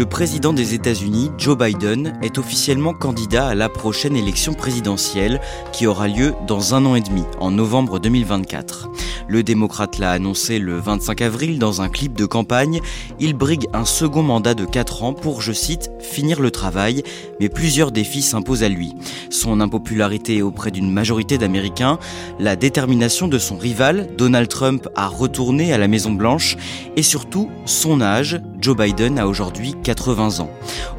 Le président des États-Unis, Joe Biden, est officiellement candidat à la prochaine élection présidentielle qui aura lieu dans un an et demi, en novembre 2024. Le démocrate l'a annoncé le 25 avril dans un clip de campagne. Il brigue un second mandat de 4 ans pour, je cite, finir le travail, mais plusieurs défis s'imposent à lui. Son impopularité auprès d'une majorité d'Américains, la détermination de son rival, Donald Trump, à retourner à la Maison Blanche, et surtout son âge, Joe Biden a aujourd'hui 80 ans.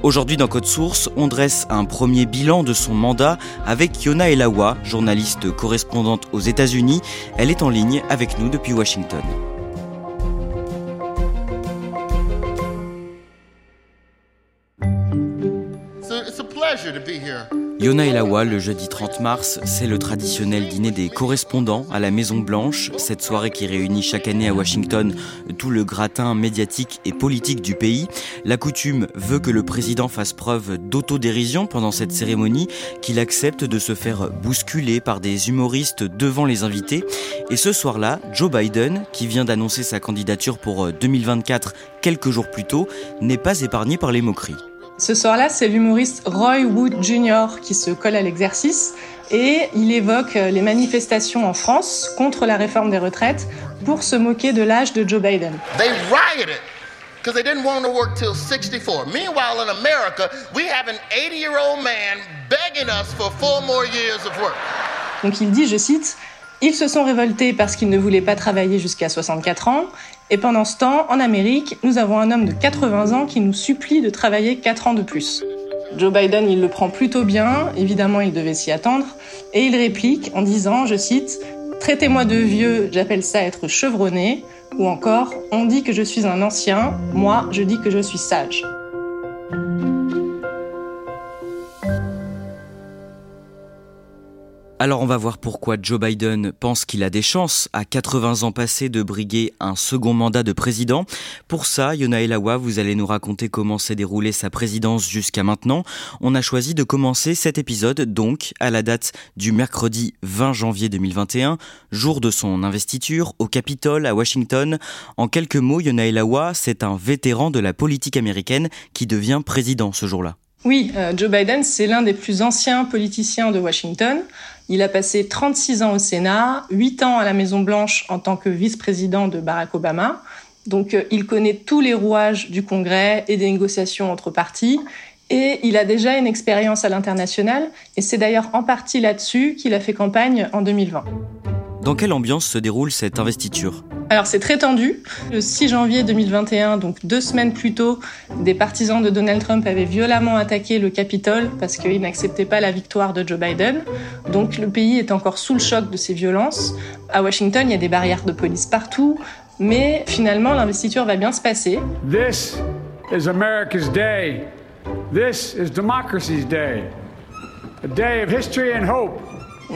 Aujourd'hui dans Code Source, on dresse un premier bilan de son mandat avec Yona Elawa, journaliste correspondante aux États-Unis. Elle est en ligne avec nous depuis Washington. Yona le jeudi 30 mars, c'est le traditionnel dîner des correspondants à la Maison Blanche, cette soirée qui réunit chaque année à Washington tout le gratin médiatique et politique du pays. La coutume veut que le président fasse preuve d'autodérision pendant cette cérémonie, qu'il accepte de se faire bousculer par des humoristes devant les invités. Et ce soir-là, Joe Biden, qui vient d'annoncer sa candidature pour 2024 quelques jours plus tôt, n'est pas épargné par les moqueries. Ce soir-là, c'est l'humoriste Roy Wood Jr. qui se colle à l'exercice et il évoque les manifestations en France contre la réforme des retraites pour se moquer de l'âge de Joe Biden. They rioted because they didn't want to work till 64. Meanwhile, in America, we have an 80-year-old man begging us for four more years of work. Donc il dit, je cite, ils se sont révoltés parce qu'ils ne voulaient pas travailler jusqu'à 64 ans. Et pendant ce temps, en Amérique, nous avons un homme de 80 ans qui nous supplie de travailler 4 ans de plus. Joe Biden, il le prend plutôt bien, évidemment il devait s'y attendre, et il réplique en disant, je cite, Traitez-moi de vieux, j'appelle ça être chevronné, ou encore, on dit que je suis un ancien, moi je dis que je suis sage. Alors on va voir pourquoi Joe Biden pense qu'il a des chances, à 80 ans passés, de briguer un second mandat de président. Pour ça, Yona Elawa, vous allez nous raconter comment s'est déroulée sa présidence jusqu'à maintenant. On a choisi de commencer cet épisode, donc, à la date du mercredi 20 janvier 2021, jour de son investiture, au Capitole, à Washington. En quelques mots, Yona Elawa, c'est un vétéran de la politique américaine qui devient président ce jour-là. Oui, euh, Joe Biden, c'est l'un des plus anciens politiciens de Washington. Il a passé 36 ans au Sénat, 8 ans à la Maison-Blanche en tant que vice-président de Barack Obama. Donc euh, il connaît tous les rouages du Congrès et des négociations entre partis. Et il a déjà une expérience à l'international. Et c'est d'ailleurs en partie là-dessus qu'il a fait campagne en 2020. Dans quelle ambiance se déroule cette investiture alors c'est très tendu. Le 6 janvier 2021, donc deux semaines plus tôt, des partisans de Donald Trump avaient violemment attaqué le Capitole parce qu'ils n'acceptaient pas la victoire de Joe Biden. Donc le pays est encore sous le choc de ces violences. À Washington, il y a des barrières de police partout, mais finalement l'investiture va bien se passer. This is America's day. This is democracy's day. A day of history and hope.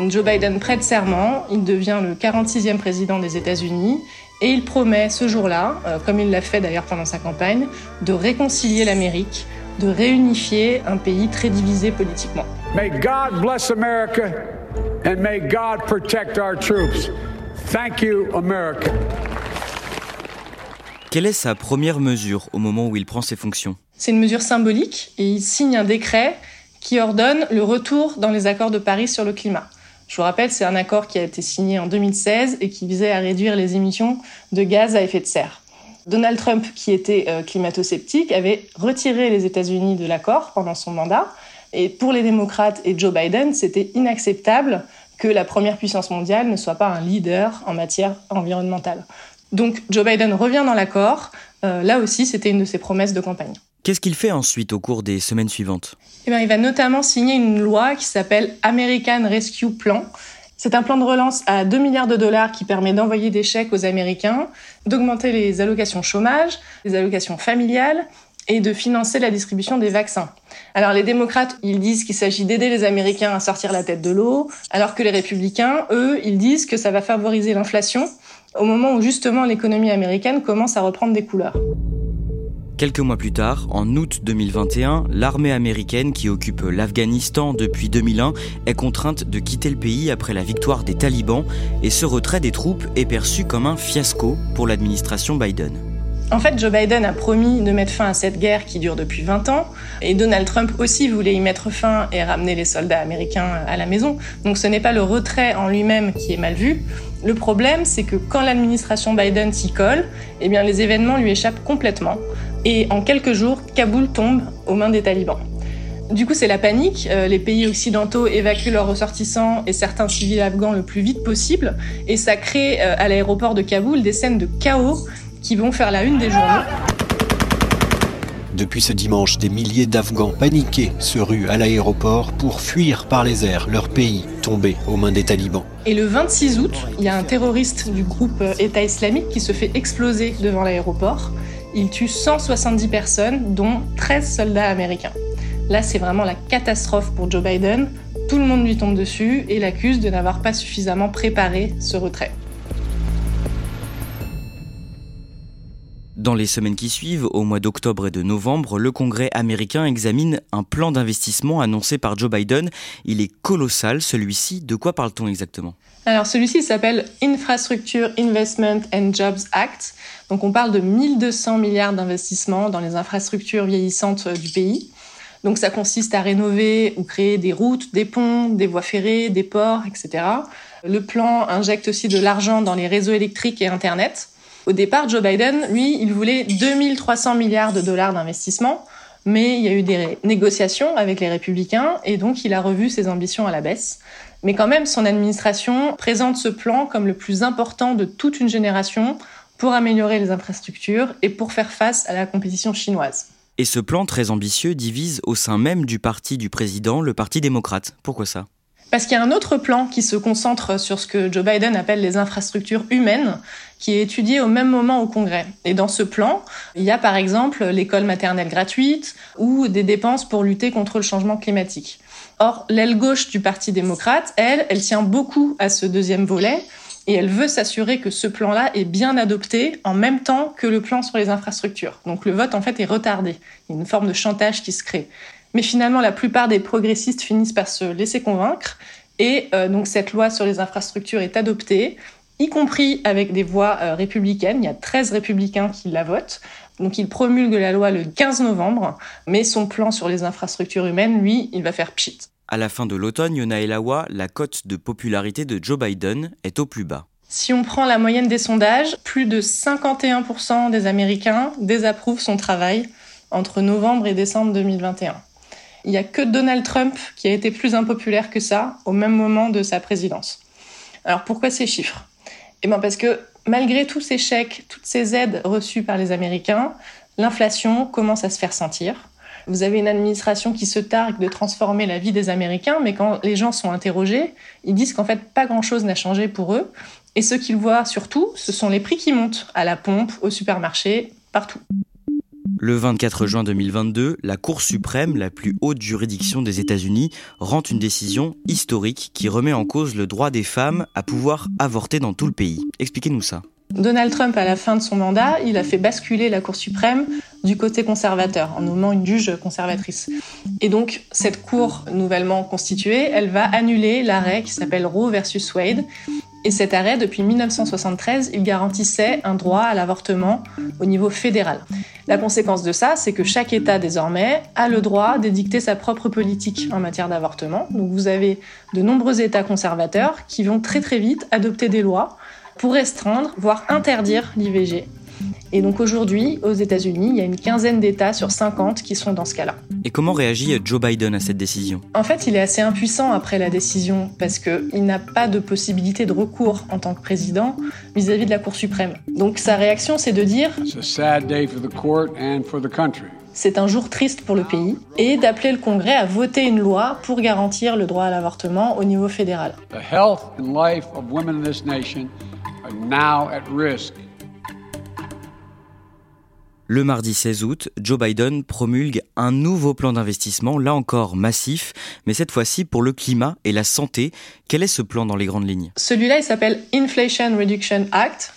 Joe Biden prête serment, il devient le 46e président des États-Unis et il promet ce jour-là, euh, comme il l'a fait d'ailleurs pendant sa campagne, de réconcilier l'Amérique, de réunifier un pays très divisé politiquement. May God bless America and may God protect our troops. Thank you, America. Quelle est sa première mesure au moment où il prend ses fonctions? C'est une mesure symbolique et il signe un décret qui ordonne le retour dans les accords de Paris sur le climat. Je vous rappelle, c'est un accord qui a été signé en 2016 et qui visait à réduire les émissions de gaz à effet de serre. Donald Trump, qui était euh, climato-sceptique, avait retiré les États-Unis de l'accord pendant son mandat. Et pour les démocrates et Joe Biden, c'était inacceptable que la première puissance mondiale ne soit pas un leader en matière environnementale. Donc Joe Biden revient dans l'accord. Euh, là aussi, c'était une de ses promesses de campagne. Qu'est-ce qu'il fait ensuite au cours des semaines suivantes? Eh bien, Il va notamment signer une loi qui s'appelle American Rescue Plan. C'est un plan de relance à 2 milliards de dollars qui permet d'envoyer des chèques aux Américains, d'augmenter les allocations chômage, les allocations familiales et de financer la distribution des vaccins. Alors les démocrates, ils disent qu'il s'agit d'aider les Américains à sortir la tête de l'eau, alors que les républicains, eux, ils disent que ça va favoriser l'inflation au moment où justement l'économie américaine commence à reprendre des couleurs. Quelques mois plus tard, en août 2021, l'armée américaine qui occupe l'Afghanistan depuis 2001 est contrainte de quitter le pays après la victoire des talibans et ce retrait des troupes est perçu comme un fiasco pour l'administration Biden. En fait, Joe Biden a promis de mettre fin à cette guerre qui dure depuis 20 ans, et Donald Trump aussi voulait y mettre fin et ramener les soldats américains à la maison. Donc ce n'est pas le retrait en lui-même qui est mal vu. Le problème, c'est que quand l'administration Biden s'y colle, eh bien les événements lui échappent complètement. Et en quelques jours, Kaboul tombe aux mains des talibans. Du coup, c'est la panique. Euh, les pays occidentaux évacuent leurs ressortissants et certains civils afghans le plus vite possible. Et ça crée euh, à l'aéroport de Kaboul des scènes de chaos qui vont faire la une des journaux. Depuis ce dimanche, des milliers d'Afghans paniqués se ruent à l'aéroport pour fuir par les airs leur pays tombé aux mains des talibans. Et le 26 août, il y a un terroriste du groupe État islamique qui se fait exploser devant l'aéroport. Il tue 170 personnes, dont 13 soldats américains. Là, c'est vraiment la catastrophe pour Joe Biden. Tout le monde lui tombe dessus et l'accuse de n'avoir pas suffisamment préparé ce retrait. Dans les semaines qui suivent, au mois d'octobre et de novembre, le Congrès américain examine un plan d'investissement annoncé par Joe Biden. Il est colossal, celui-ci. De quoi parle-t-on exactement? Alors celui-ci s'appelle Infrastructure Investment and Jobs Act. Donc on parle de 1200 milliards d'investissements dans les infrastructures vieillissantes du pays. Donc ça consiste à rénover ou créer des routes, des ponts, des voies ferrées, des ports, etc. Le plan injecte aussi de l'argent dans les réseaux électriques et Internet. Au départ, Joe Biden, lui, il voulait 2300 milliards de dollars d'investissement, mais il y a eu des négociations avec les républicains et donc il a revu ses ambitions à la baisse. Mais quand même, son administration présente ce plan comme le plus important de toute une génération pour améliorer les infrastructures et pour faire face à la compétition chinoise. Et ce plan très ambitieux divise au sein même du parti du président le Parti démocrate. Pourquoi ça? Parce qu'il y a un autre plan qui se concentre sur ce que Joe Biden appelle les infrastructures humaines, qui est étudié au même moment au Congrès. Et dans ce plan, il y a par exemple l'école maternelle gratuite ou des dépenses pour lutter contre le changement climatique. Or, l'aile gauche du Parti démocrate, elle, elle tient beaucoup à ce deuxième volet et elle veut s'assurer que ce plan-là est bien adopté en même temps que le plan sur les infrastructures. Donc le vote en fait est retardé. Il y a une forme de chantage qui se crée. Mais finalement, la plupart des progressistes finissent par se laisser convaincre. Et euh, donc cette loi sur les infrastructures est adoptée, y compris avec des voix euh, républicaines. Il y a 13 républicains qui la votent. Donc il promulgue la loi le 15 novembre, mais son plan sur les infrastructures humaines, lui, il va faire pchit. À la fin de l'automne, Yona Elawa, la cote de popularité de Joe Biden est au plus bas. Si on prend la moyenne des sondages, plus de 51% des Américains désapprouvent son travail entre novembre et décembre 2021. Il n'y a que Donald Trump qui a été plus impopulaire que ça au même moment de sa présidence. Alors pourquoi ces chiffres? Eh bien parce que malgré tous ces chèques, toutes ces aides reçues par les Américains, l'inflation commence à se faire sentir. Vous avez une administration qui se targue de transformer la vie des Américains, mais quand les gens sont interrogés, ils disent qu'en fait pas grand-chose n'a changé pour eux. Et ce qu'ils voient surtout, ce sont les prix qui montent à la pompe, au supermarché, partout. Le 24 juin 2022, la Cour suprême, la plus haute juridiction des États-Unis, rend une décision historique qui remet en cause le droit des femmes à pouvoir avorter dans tout le pays. Expliquez-nous ça. Donald Trump, à la fin de son mandat, il a fait basculer la Cour suprême du côté conservateur en nommant une juge conservatrice. Et donc, cette Cour nouvellement constituée, elle va annuler l'arrêt qui s'appelle Roe versus Wade et cet arrêt, depuis 1973, il garantissait un droit à l'avortement au niveau fédéral. La conséquence de ça, c'est que chaque État désormais a le droit d'édicter sa propre politique en matière d'avortement. Donc vous avez de nombreux États conservateurs qui vont très très vite adopter des lois pour restreindre, voire interdire l'IVG. Et donc aujourd'hui, aux États-Unis, il y a une quinzaine d'États sur 50 qui sont dans ce cas-là. Et comment réagit Joe Biden à cette décision? En fait, il est assez impuissant après la décision parce qu'il n'a pas de possibilité de recours en tant que président vis-à-vis de la Cour suprême. Donc sa réaction, c'est de dire c'est un jour triste pour le pays, et d'appeler le Congrès à voter une loi pour garantir le droit à l'avortement au niveau fédéral. The health and life of women in this nation are now at risk. Le mardi 16 août, Joe Biden promulgue un nouveau plan d'investissement, là encore massif, mais cette fois-ci pour le climat et la santé. Quel est ce plan dans les grandes lignes? Celui-là, il s'appelle Inflation Reduction Act.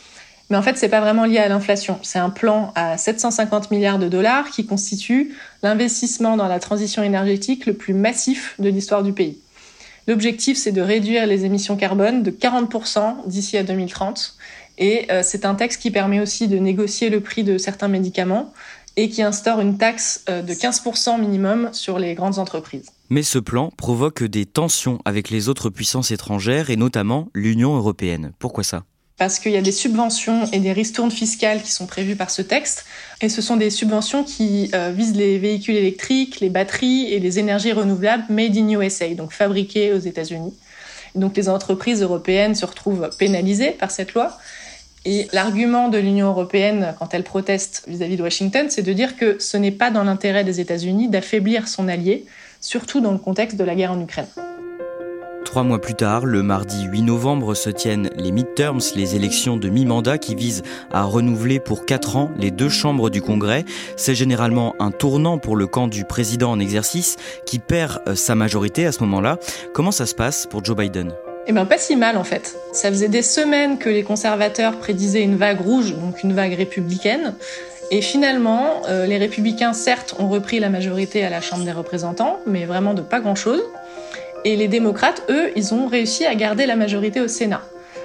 Mais en fait, c'est pas vraiment lié à l'inflation. C'est un plan à 750 milliards de dollars qui constitue l'investissement dans la transition énergétique le plus massif de l'histoire du pays. L'objectif, c'est de réduire les émissions carbone de 40% d'ici à 2030. Et euh, c'est un texte qui permet aussi de négocier le prix de certains médicaments et qui instaure une taxe euh, de 15% minimum sur les grandes entreprises. Mais ce plan provoque des tensions avec les autres puissances étrangères et notamment l'Union européenne. Pourquoi ça? Parce qu'il y a des subventions et des ristournes fiscales qui sont prévues par ce texte. Et ce sont des subventions qui euh, visent les véhicules électriques, les batteries et les énergies renouvelables made in USA, donc fabriquées aux États-Unis. Donc les entreprises européennes se retrouvent pénalisées par cette loi. Et l'argument de l'Union européenne quand elle proteste vis-à-vis -vis de Washington, c'est de dire que ce n'est pas dans l'intérêt des États-Unis d'affaiblir son allié, surtout dans le contexte de la guerre en Ukraine. Trois mois plus tard, le mardi 8 novembre, se tiennent les midterms, les élections de mi-mandat qui visent à renouveler pour quatre ans les deux chambres du Congrès. C'est généralement un tournant pour le camp du président en exercice qui perd euh, sa majorité à ce moment-là. Comment ça se passe pour Joe Biden? Eh bien, pas si mal en fait. Ça faisait des semaines que les conservateurs prédisaient une vague rouge, donc une vague républicaine. Et finalement, euh, les républicains, certes, ont repris la majorité à la Chambre des représentants, mais vraiment de pas grand-chose. Et les démocrates, eux, ils ont réussi à garder la majorité au Sénat.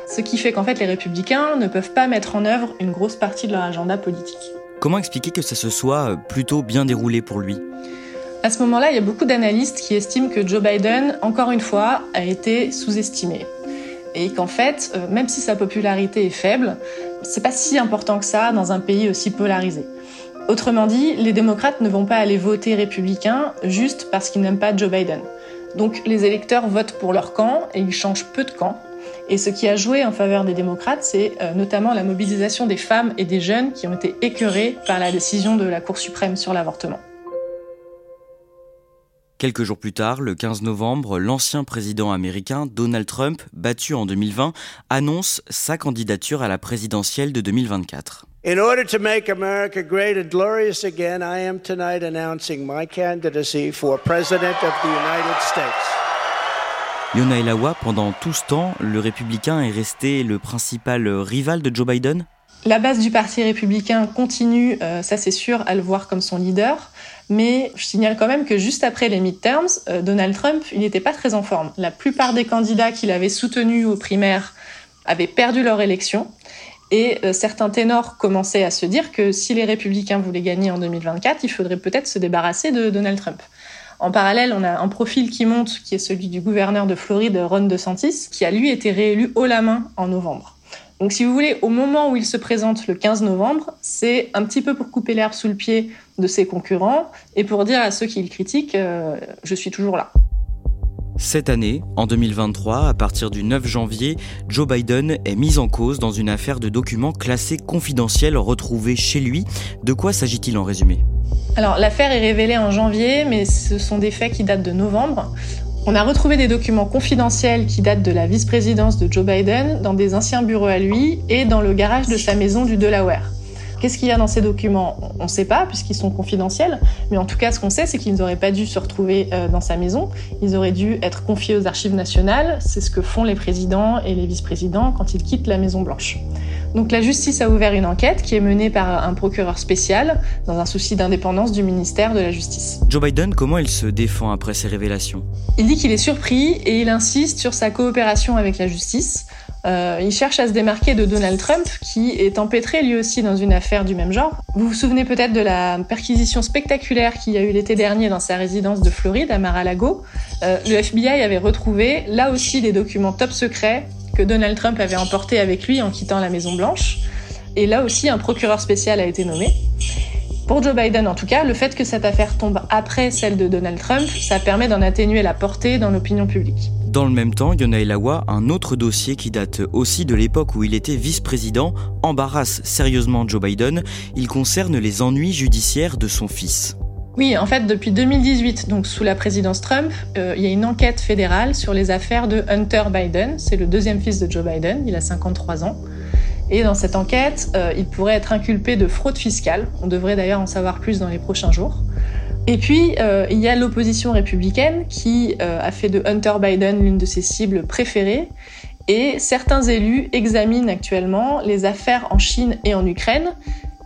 Ce qui fait qu'en fait, les républicains ne peuvent pas mettre en œuvre une grosse partie de leur agenda politique. Comment expliquer que ça se soit euh, plutôt bien déroulé pour lui? À ce moment-là, il y a beaucoup d'analystes qui estiment que Joe Biden, encore une fois, a été sous-estimé. Et qu'en fait, euh, même si sa popularité est faible, c'est pas si important que ça dans un pays aussi polarisé. Autrement dit, les démocrates ne vont pas aller voter républicain juste parce qu'ils n'aiment pas Joe Biden. Donc les électeurs votent pour leur camp et ils changent peu de camp. Et ce qui a joué en faveur des démocrates, c'est euh, notamment la mobilisation des femmes et des jeunes qui ont été écœurés par la décision de la Cour suprême sur l'avortement. Quelques jours plus tard, le 15 novembre, l'ancien président américain Donald Trump, battu en 2020, annonce sa candidature à la présidentielle de 2024. In order to make America great and glorious again, I am tonight announcing my candidacy for President of the United States. Yona Elawa, pendant tout ce temps, le républicain est resté le principal rival de Joe Biden? La base du Parti républicain continue, euh, ça c'est sûr, à le voir comme son leader. Mais je signale quand même que juste après les midterms, euh, Donald Trump, il n'était pas très en forme. La plupart des candidats qu'il avait soutenus aux primaires avaient perdu leur élection. Et euh, certains ténors commençaient à se dire que si les républicains voulaient gagner en 2024, il faudrait peut-être se débarrasser de Donald Trump. En parallèle, on a un profil qui monte, qui est celui du gouverneur de Floride, Ron DeSantis, qui a lui été réélu haut la main en novembre. Donc si vous voulez, au moment où il se présente le 15 novembre, c'est un petit peu pour couper l'herbe sous le pied de ses concurrents et pour dire à ceux qui le critiquent, euh, je suis toujours là. Cette année, en 2023, à partir du 9 janvier, Joe Biden est mis en cause dans une affaire de documents classés confidentiels retrouvés chez lui. De quoi s'agit-il en résumé? Alors l'affaire est révélée en janvier, mais ce sont des faits qui datent de novembre. On a retrouvé des documents confidentiels qui datent de la vice-présidence de Joe Biden dans des anciens bureaux à lui et dans le garage de sa maison du Delaware. Qu'est-ce qu'il y a dans ces documents? On ne sait pas puisqu'ils sont confidentiels, mais en tout cas ce qu'on sait c'est qu'ils n'auraient pas dû se retrouver euh, dans sa maison, ils auraient dû être confiés aux archives nationales, c'est ce que font les présidents et les vice-présidents quand ils quittent la Maison Blanche. Donc la justice a ouvert une enquête qui est menée par un procureur spécial dans un souci d'indépendance du ministère de la Justice. Joe Biden, comment il se défend après ces révélations? Il dit qu'il est surpris et il insiste sur sa coopération avec la justice. Euh, il cherche à se démarquer de Donald Trump, qui est empêtré lui aussi dans une affaire du même genre. Vous vous souvenez peut-être de la perquisition spectaculaire qu'il y a eu l'été dernier dans sa résidence de Floride, à Mar-a-Lago. Euh, le FBI avait retrouvé là aussi des documents top secrets que Donald Trump avait emportés avec lui en quittant la Maison Blanche. Et là aussi, un procureur spécial a été nommé. Pour Joe Biden, en tout cas, le fait que cette affaire tombe après celle de Donald Trump, ça permet d'en atténuer la portée dans l'opinion publique. Dans le même temps, Yona Elawa, un autre dossier qui date aussi de l'époque où il était vice-président, embarrasse sérieusement Joe Biden. Il concerne les ennuis judiciaires de son fils. Oui, en fait, depuis 2018, donc sous la présidence Trump, euh, il y a une enquête fédérale sur les affaires de Hunter Biden. C'est le deuxième fils de Joe Biden, il a 53 ans. Et dans cette enquête, euh, il pourrait être inculpé de fraude fiscale. On devrait d'ailleurs en savoir plus dans les prochains jours. Et puis, euh, il y a l'opposition républicaine qui a fait de Hunter Biden l'une de ses cibles préférées. Et certains élus examinent actuellement les affaires en Chine et en Ukraine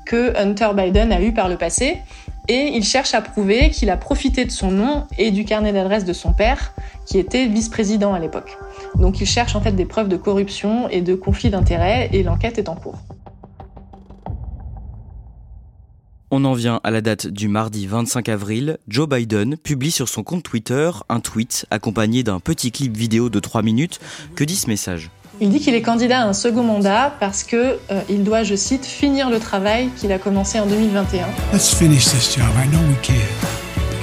que Hunter Biden a eues par le passé et il cherche à prouver qu'il a profité de son nom et du carnet d'adresse de son père, qui était vice-président à l'époque. Donc il cherche en fait des preuves de corruption et de conflit d'intérêts, et l'enquête est en cours. On en vient à la date du mardi 25 avril. Joe Biden publie sur son compte Twitter un tweet accompagné d'un petit clip vidéo de 3 minutes. Que dit ce message? Il dit qu'il est candidat à un second mandat parce que euh, il doit, je cite, finir le travail qu'il a commencé en 2021. Let's finish this job. I know we can.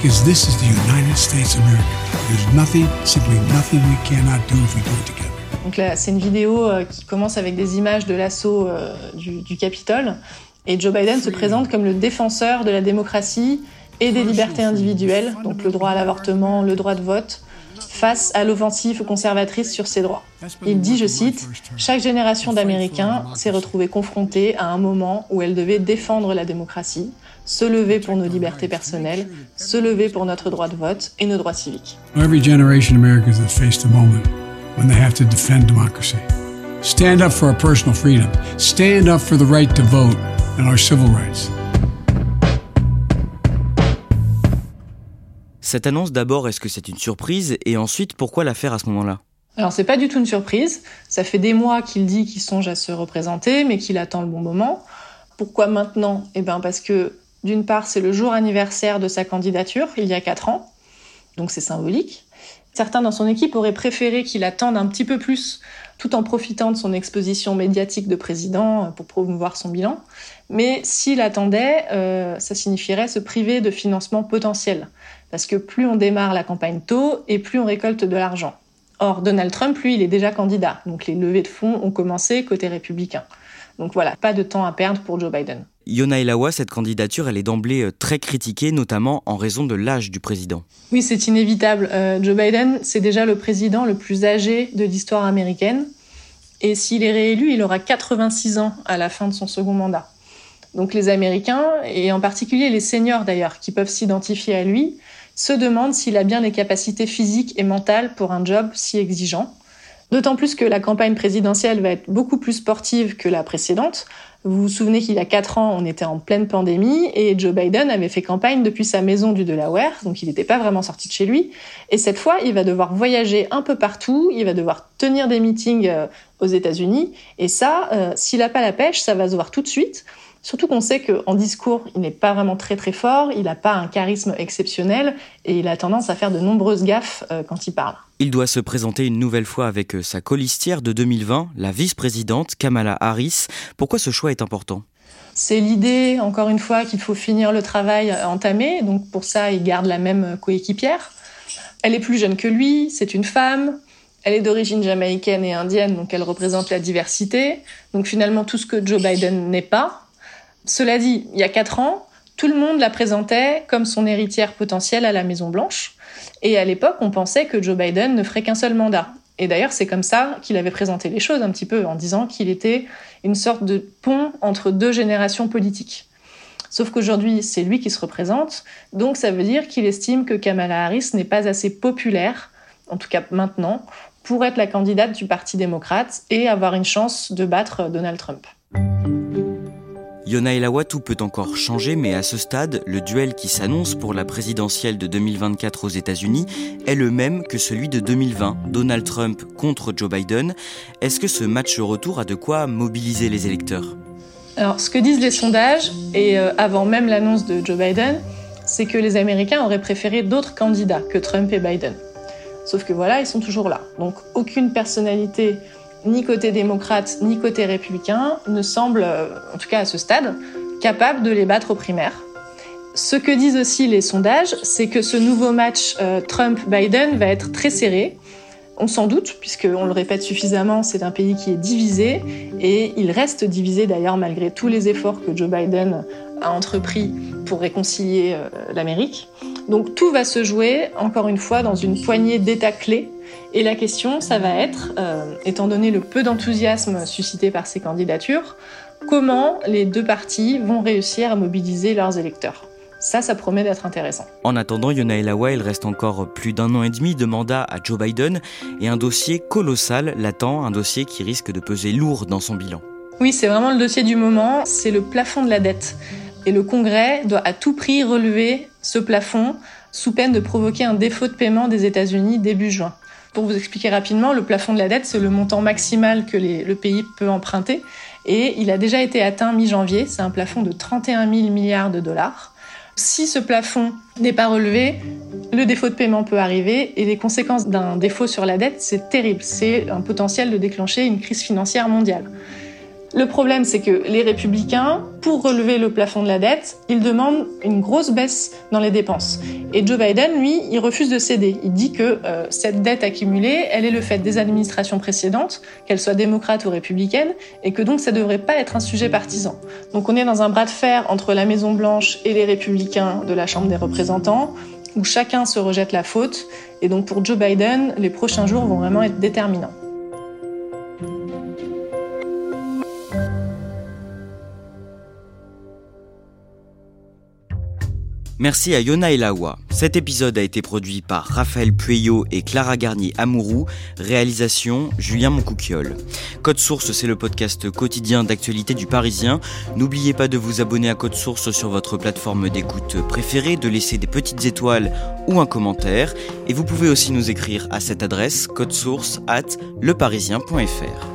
Because this is the United States of America. There's nothing, simply nothing we cannot do if we do it together. Donc là, c'est une vidéo euh, qui commence avec des images de l'assaut euh, du, du Capitole. Et Joe Biden se présente comme le défenseur de la démocratie et des libertés individuelles, donc le droit à l'avortement, le droit de vote, face à l'offensive conservatrice sur ses droits. Il dit, je cite, Chaque génération d'Américains s'est retrouvée confrontée à un moment où elle devait défendre la démocratie, se lever pour nos libertés personnelles, se lever pour notre droit de vote et nos droits civiques. Every generation Americans has faced a moment when they have to defend democracy. Stand up for our personal freedom. Stand up for the right to vote and our civil rights. Cette annonce d'abord, est-ce que c'est une surprise Et ensuite, pourquoi la faire à ce moment-là? Alors c'est pas du tout une surprise. Ça fait des mois qu'il dit qu'il songe à se représenter, mais qu'il attend le bon moment. Pourquoi maintenant? Eh bien parce que d'une part c'est le jour anniversaire de sa candidature, il y a quatre ans, donc c'est symbolique. Certains dans son équipe auraient préféré qu'il attende un petit peu plus, tout en profitant de son exposition médiatique de président pour promouvoir son bilan. Mais s'il attendait, euh, ça signifierait se priver de financement potentiel. Parce que plus on démarre la campagne tôt et plus on récolte de l'argent. Or, Donald Trump, lui, il est déjà candidat. Donc les levées de fonds ont commencé côté républicain. Donc voilà, pas de temps à perdre pour Joe Biden. Yona Elawa, cette candidature, elle est d'emblée euh, très critiquée, notamment en raison de l'âge du président. Oui, c'est inévitable. Euh, Joe Biden, c'est déjà le président le plus âgé de l'histoire américaine. Et s'il est réélu, il aura 86 ans à la fin de son second mandat. Donc les Américains, et en particulier les seniors d'ailleurs, qui peuvent s'identifier à lui, se demande s'il a bien les capacités physiques et mentales pour un job si exigeant. D'autant plus que la campagne présidentielle va être beaucoup plus sportive que la précédente. Vous vous souvenez qu'il y a quatre ans, on était en pleine pandémie et Joe Biden avait fait campagne depuis sa maison du Delaware, donc il n'était pas vraiment sorti de chez lui. Et cette fois, il va devoir voyager un peu partout, il va devoir tenir des meetings euh, aux États-Unis. Et ça, euh, s'il n'a pas la pêche, ça va se voir tout de suite. Surtout qu'on sait qu'en discours, il n'est pas vraiment très très fort, il n'a pas un charisme exceptionnel et il a tendance à faire de nombreuses gaffes euh, quand il parle. Il doit se présenter une nouvelle fois avec euh, sa colistière de 2020, la vice-présidente Kamala Harris. Pourquoi ce choix est important? C'est l'idée, encore une fois, qu'il faut finir le travail euh, entamé. Donc pour ça, il garde la même coéquipière. Elle est plus jeune que lui, c'est une femme. Elle est d'origine jamaïcaine et indienne, donc elle représente la diversité. Donc finalement, tout ce que Joe Biden n'est pas. Cela dit, il y a quatre ans, tout le monde la présentait comme son héritière potentielle à la Maison Blanche. Et à l'époque, on pensait que Joe Biden ne ferait qu'un seul mandat. Et d'ailleurs, c'est comme ça qu'il avait présenté les choses un petit peu, en disant qu'il était une sorte de pont entre deux générations politiques. Sauf qu'aujourd'hui, c'est lui qui se représente, donc ça veut dire qu'il estime que Kamala Harris n'est pas assez populaire, en tout cas maintenant, pour être la candidate du Parti démocrate et avoir une chance de battre Donald Trump. Yona Elawa, tout peut encore changer, mais à ce stade, le duel qui s'annonce pour la présidentielle de 2024 aux États-Unis est le même que celui de 2020, Donald Trump contre Joe Biden. Est-ce que ce match retour a de quoi mobiliser les électeurs? Alors, ce que disent les sondages, et euh, avant même l'annonce de Joe Biden, c'est que les Américains auraient préféré d'autres candidats que Trump et Biden. Sauf que voilà, ils sont toujours là. Donc, aucune personnalité ni côté démocrate, ni côté républicain, ne semble, euh, en tout cas à ce stade, capable de les battre aux primaires. Ce que disent aussi les sondages, c'est que ce nouveau match euh, Trump-Biden va être très serré. On s'en doute, puisqu'on le répète suffisamment, c'est un pays qui est divisé, et il reste divisé d'ailleurs malgré tous les efforts que Joe Biden a entrepris pour réconcilier euh, l'Amérique. Donc tout va se jouer, encore une fois, dans une poignée d'États clés. Et la question, ça va être, euh, étant donné le peu d'enthousiasme suscité par ces candidatures, comment les deux partis vont réussir à mobiliser leurs électeurs? Ça, ça promet d'être intéressant. En attendant, Yona Elawa, il reste encore plus d'un an et demi de mandat à Joe Biden et un dossier colossal l'attend, un dossier qui risque de peser lourd dans son bilan. Oui, c'est vraiment le dossier du moment, c'est le plafond de la dette. Et le Congrès doit à tout prix relever ce plafond sous peine de provoquer un défaut de paiement des États-Unis début juin. Pour vous expliquer rapidement, le plafond de la dette, c'est le montant maximal que le pays peut emprunter. Et il a déjà été atteint mi-janvier. C'est un plafond de 31 000 milliards de dollars. Si ce plafond n'est pas relevé, le défaut de paiement peut arriver et les conséquences d'un défaut sur la dette, c'est terrible. C'est un potentiel de déclencher une crise financière mondiale. Le problème, c'est que les républicains, pour relever le plafond de la dette, ils demandent une grosse baisse dans les dépenses. Et Joe Biden, lui, il refuse de céder. Il dit que euh, cette dette accumulée, elle est le fait des administrations précédentes, qu'elles soient démocrates ou républicaines, et que donc ça ne devrait pas être un sujet partisan. Donc on est dans un bras de fer entre la Maison Blanche et les républicains de la Chambre des représentants, où chacun se rejette la faute. Et donc pour Joe Biden, les prochains jours vont vraiment être déterminants. Merci à Yona Elawa. Cet épisode a été produit par Raphaël Pueyo et Clara Garnier Amourou. Réalisation Julien Moncouquiole. Code Source, c'est le podcast quotidien d'actualité du Parisien. N'oubliez pas de vous abonner à Code Source sur votre plateforme d'écoute préférée, de laisser des petites étoiles ou un commentaire. Et vous pouvez aussi nous écrire à cette adresse source at leparisien.fr.